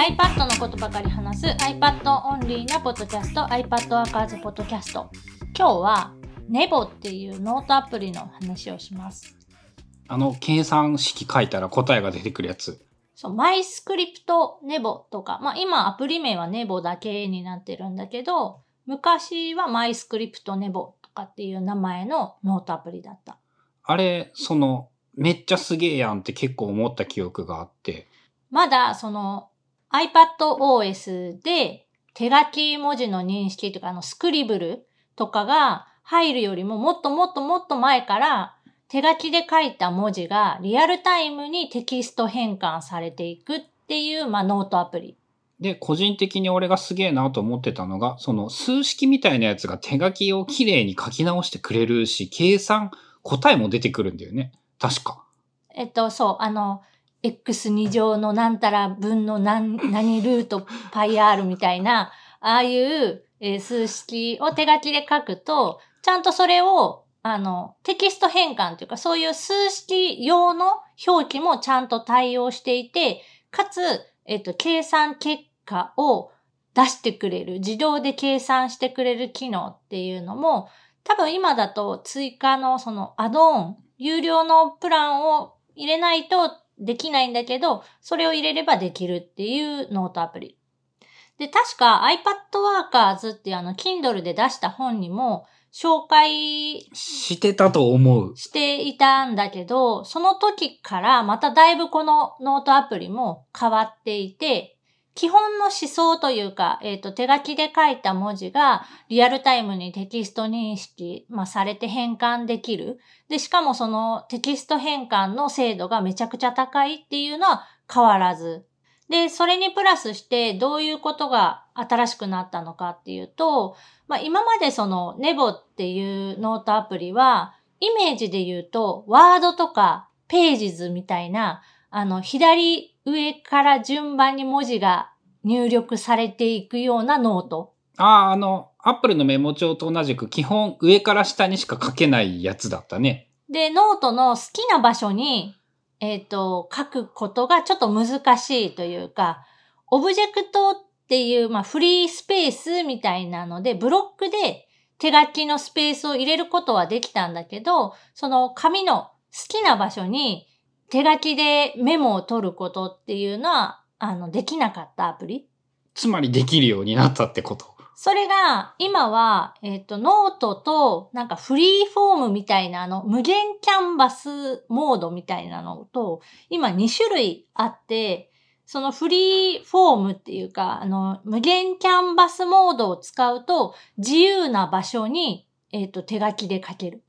iPad のことばかり話す iPad オンリーなポッドキャスト iPad ワーカーズポッドキャスト今日は Nebo っていうノートアプリの話をしますあの、計算式書いたら答えが出てくるやつ。そう、マイスクリプト Nebo とか、まあ今アプリ名は Nebo だけになってるんだけど、昔はマイスクリプト Nebo とかっていう名前のノートアプリだった。あれ、その、めっちゃすげえやんって結構思った記憶があって。まだその iPadOS で手書き文字の認識というかあのスクリブルとかが入るよりももっともっともっと前から手書きで書いた文字がリアルタイムにテキスト変換されていくっていう、まあ、ノートアプリ。で、個人的に俺がすげえなと思ってたのが、その数式みたいなやつが手書きをきれいに書き直してくれるし、計算、答えも出てくるんだよね。確か。えっと、そう、あの、x2 乗のなんたら分の何、何ルート πr みたいな、ああいう、数式を手書きで書くと、ちゃんとそれを、あの、テキスト変換というか、そういう数式用の表記もちゃんと対応していて、かつ、えっと、計算結果を出してくれる、自動で計算してくれる機能っていうのも、多分今だと追加のそのアドオン、有料のプランを入れないとできないんだけど、それを入れればできるっていうノートアプリ。で、確か iPad Workers っていうあの Kindle で出した本にも紹介してたと思う。していたんだけど、その時からまただいぶこのノートアプリも変わっていて、基本の思想というか、えっ、と、手書きで書いた文字がリアルタイムにテキスト認識、まあ、されて変換できる。で、しかもそのテキスト変換の精度がめちゃくちゃ高いっていうのは変わらず。で、それにプラスしてどういうことが新しくなったのかっていうと、まあ、今までその Nebo っていうノートアプリは、イメージで言うと、ワードとか Pages みたいな、あの、左上から順番に文字が入力されていくようなノート。ああ、あの、Apple のメモ帳と同じく基本上から下にしか書けないやつだったね。で、ノートの好きな場所に、えっ、と、書くことがちょっと難しいというか、オブジェクトっていう、まあ、フリースペースみたいなので、ブロックで手書きのスペースを入れることはできたんだけど、その紙の好きな場所に手書きでメモを取ることっていうのは、あの、できなかったアプリ？つまりできるようになったってこと。それが、今は、えっ、と、ノートと、なんかフリーフォームみたいな、あの、無限キャンバスモードみたいなのと、今2種類あって、そのフリーフォームっていうか、あの、無限キャンバスモードを使うと、自由な場所に、えっ、と、手書きで書ける。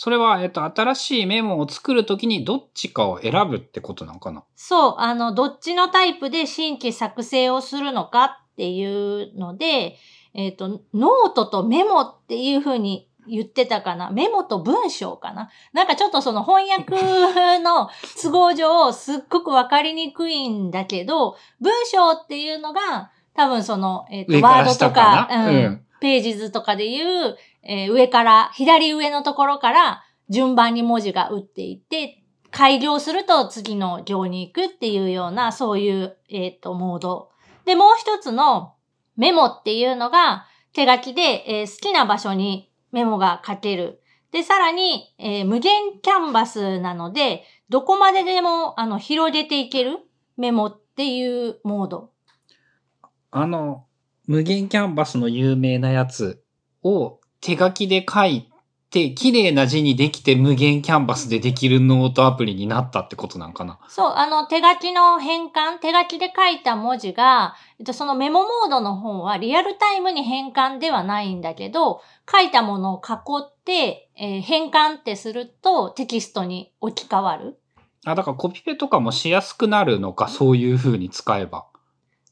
それは、えっと、新しいメモを作るときにどっちかを選ぶってことなのかな？そう、あの、どっちのタイプで新規作成をするのかっていうので、えっ、と、ノートとメモっていう風に言ってたかな？メモと文章かな？なんかちょっとその翻訳の都合上すっごくわかりにくいんだけど、文章っていうのが多分その、えっ、と、上からワードと下かか、うんなうんページ図とかでいう、えー上から、左上のところから順番に文字が打っていって、開業すると次の行に行くっていうような、そういう、えっ、と、モード。で、もう一つのメモっていうのが手書きで、えー好きな場所にメモが書ける。で、さらに、えー無限キャンバスなので、どこまででも、あの、広げていけるメモっていうモード。あの、無限キャンバスの有名なやつを手書きで書いて、綺麗な字にできて無限キャンバスでできるノートアプリになったってことなんかなそう、あの、手書きの変換、手書きで書いた文字が、えっと、そのメモモードの方はリアルタイムに変換ではないんだけど、書いたものを囲って、えー変換ってするとテキストに置き換わる。あ、だからコピペとかもしやすくなるのか、そういう風に使えば。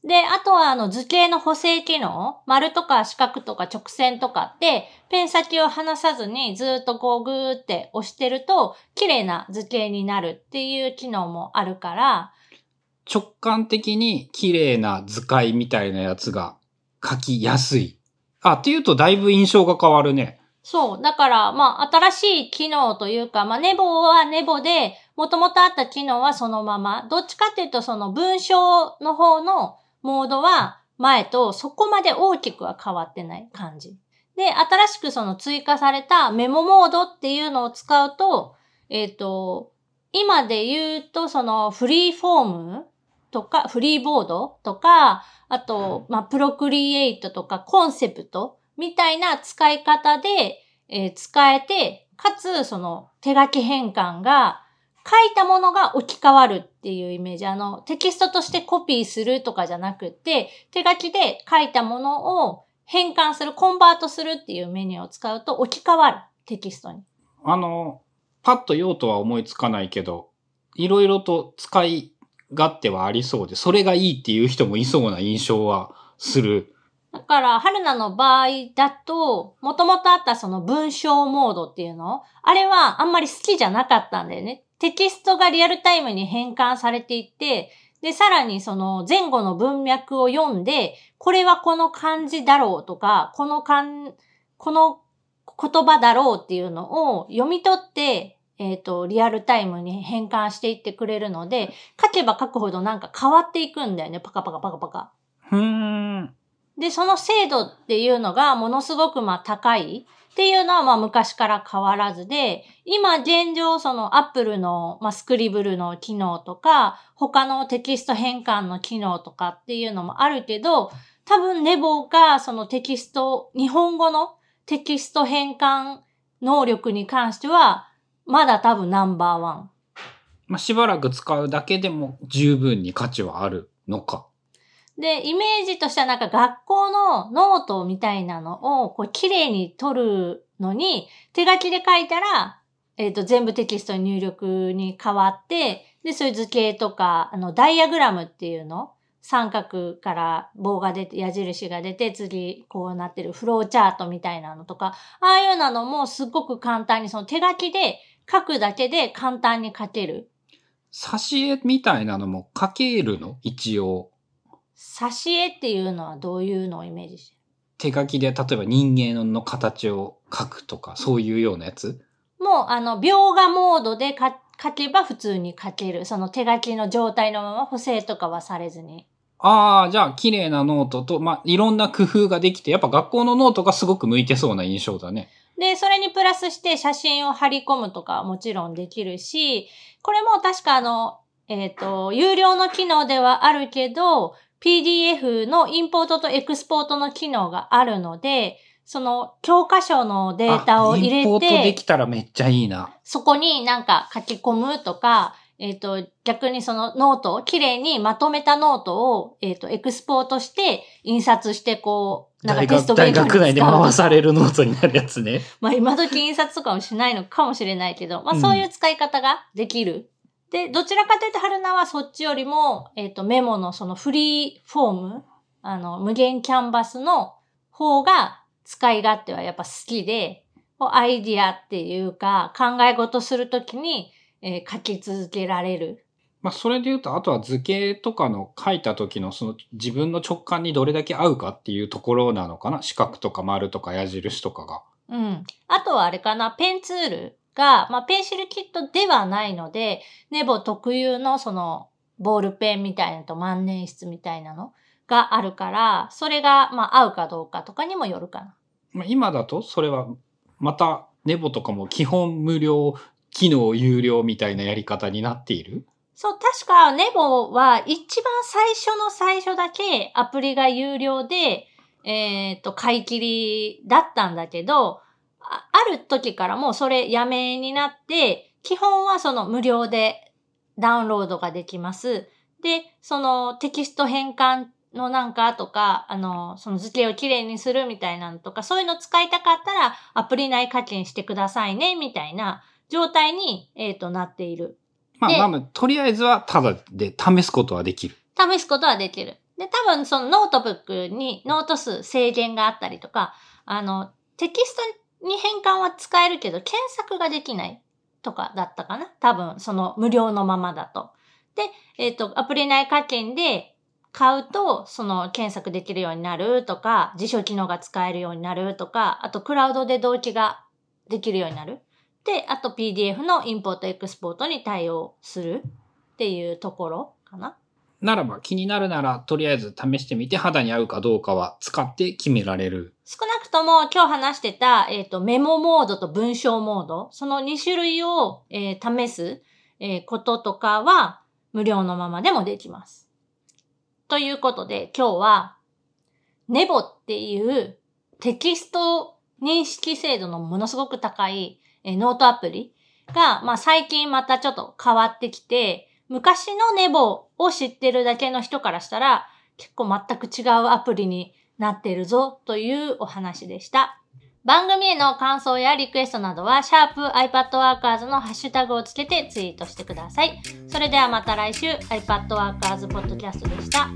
で、あとはあの図形の補正機能、丸とか四角とか直線とかって、ペン先を離さずにずっとこうグーって押してると、綺麗な図形になるっていう機能もあるから、直感的に綺麗な図解みたいなやつが書きやすい。あ、っていうとだいぶ印象が変わるね。そう。だから、まあ、新しい機能というか、まあ、ネボはネボで、もともとあった機能はそのまま。どっちかっていうと、その文章の方のモードは前とそこまで大きくは変わってない感じ。で、新しくその追加されたメモモードっていうのを使うと、えっ、と、今で言うとそのフリーフォームとか、フリーボードとか、あと、まあ、プロクリエイトとかコンセプトみたいな使い方で、えー使えて、かつ、その手書き変換が、書いたものが置き換わるっていうイメージ。あの、テキストとしてコピーするとかじゃなくて、手書きで書いたものを変換する、コンバートするっていうメニューを使うと置き換わる。テキストに。あの、パッと用途は思いつかないけど、いろいろと使い勝手はありそうで、それがいいっていう人もいそうな印象はする。だから、春菜の場合だと、もともとあったその文章モードっていうのあれはあんまり好きじゃなかったんだよね。テキストがリアルタイムに変換されていって、で、さらにその前後の文脈を読んで、これはこの漢字だろうとか、この漢、この言葉だろうっていうのを読み取って、えっ、と、リアルタイムに変換していってくれるので、書けば書くほどなんか変わっていくんだよね。パカパカパカパカ。ふーん。で、その精度っていうのがものすごくまあ高いっていうのはまあ昔から変わらずで、今現状その Apple の、まあ、スクリブルの機能とか、他のテキスト変換の機能とかっていうのもあるけど、多分 Nebo がそのテキスト、日本語のテキスト変換能力に関しては、まだ多分ナンバーワン。まあ、しばらく使うだけでも十分に価値はあるのか。で、イメージとしてはなんか学校のノートみたいなのをこう綺麗に取るのに、手書きで書いたら、えっ、と、全部テキストに入力に変わって、で、そういう図形とか、あの、ダイアグラムっていうの？三角から棒が出て、矢印が出て、次こうなってるフローチャートみたいなのとか、ああいうなのもすっごく簡単に、その手書きで書くだけで簡単に書ける。挿絵みたいなのも書けるの？一応。挿絵っていうのはどういうのをイメージしてる？手書きで例えば人間の形を書くとか、そういうようなやつ？もう、あの、描画モードでか書けば普通に書ける。その手書きの状態のまま補正とかはされずに。ああ、じゃあ綺麗なノートと、まあ、いろんな工夫ができて、やっぱ学校のノートがすごく向いてそうな印象だね。で、それにプラスして写真を貼り込むとかはもちろんできるし、これも確かあの、えっ、と、有料の機能ではあるけど、PDF のインポートとエクスポートの機能があるので、その教科書のデータを入れあインポートでて、きたらめっちゃいいな。そこになんか書き込むとか、えっ、と、逆にそのノートを、綺麗にまとめたノートを、えっ、と、エクスポートして、印刷して、こう、なんかテスト勉強に大学内で回されるノートになるやつね。まあ今時印刷とかもしないのかもしれないけど、まあうんそういう使い方ができる。で、どちらかというと春菜はそっちよりも、えっ、と、メモのそのフリーフォーム、あの、無限キャンバスの方が使い勝手はやっぱ好きで、アイディアっていうか考え事するときに、えー書き続けられる。まあ、それで言うと、あとは図形とかの書いた時のその自分の直感にどれだけ合うかっていうところなのかな？四角とか丸とか矢印とかが。うん。あとはあれかな、ペンツールが、まあ、ペンシルキットではないので、ネボ特有のその、ボールペンみたいなのと万年筆みたいなのがあるから、それが、まあ、合うかどうかとかにもよるかな。まあ、今だと、それは、また、ネボとかも基本無料、機能有料みたいなやり方になっている？そう、確かネボは一番最初の最初だけアプリが有料で、えっ、と、買い切りだったんだけど、あある時からもうそれやめになって、基本はその無料でダウンロードができます。で、そのテキスト変換のなんかとか、あの、その図形をきれいにするみたいなのとか、そういうの使いたかったらアプリ内課金してくださいね、みたいな状態に、えっ、と、なっている。まであ、まあ、とりあえずは、ただで試すことはできる。試すことはできる。で、多分そのノートブックにノート数制限があったりとか、あの、テキストに変換は使えるけど、検索ができないとかだったかな？多分その無料のままだと。で、えっ、と、アプリ内課金で買うと、その検索できるようになるとか、辞書機能が使えるようになるとか、あとクラウドで同期ができるようになる。で、あと PDF のインポートエクスポートに対応するっていうところかな。ならば気になるならとりあえず試してみて肌に合うかどうかは使って決められる。少なくとも今日話してた、えっ、と、メモモードと文章モード、その2種類を、えー試す、えーこととかは無料のままでもできます。ということで今日は、ネボっていうテキスト認識精度のものすごく高い、えノートアプリが、まあ最近またちょっと変わってきて、昔のネボを知ってるだけの人からしたら、結構全く違うアプリになっているぞというお話でした。番組への感想やリクエストなどは、シャープ i p a d w o r k e r s のハッシュタグをつけてツイートしてください。それではまた来週、iPadWorkers Podcast でした。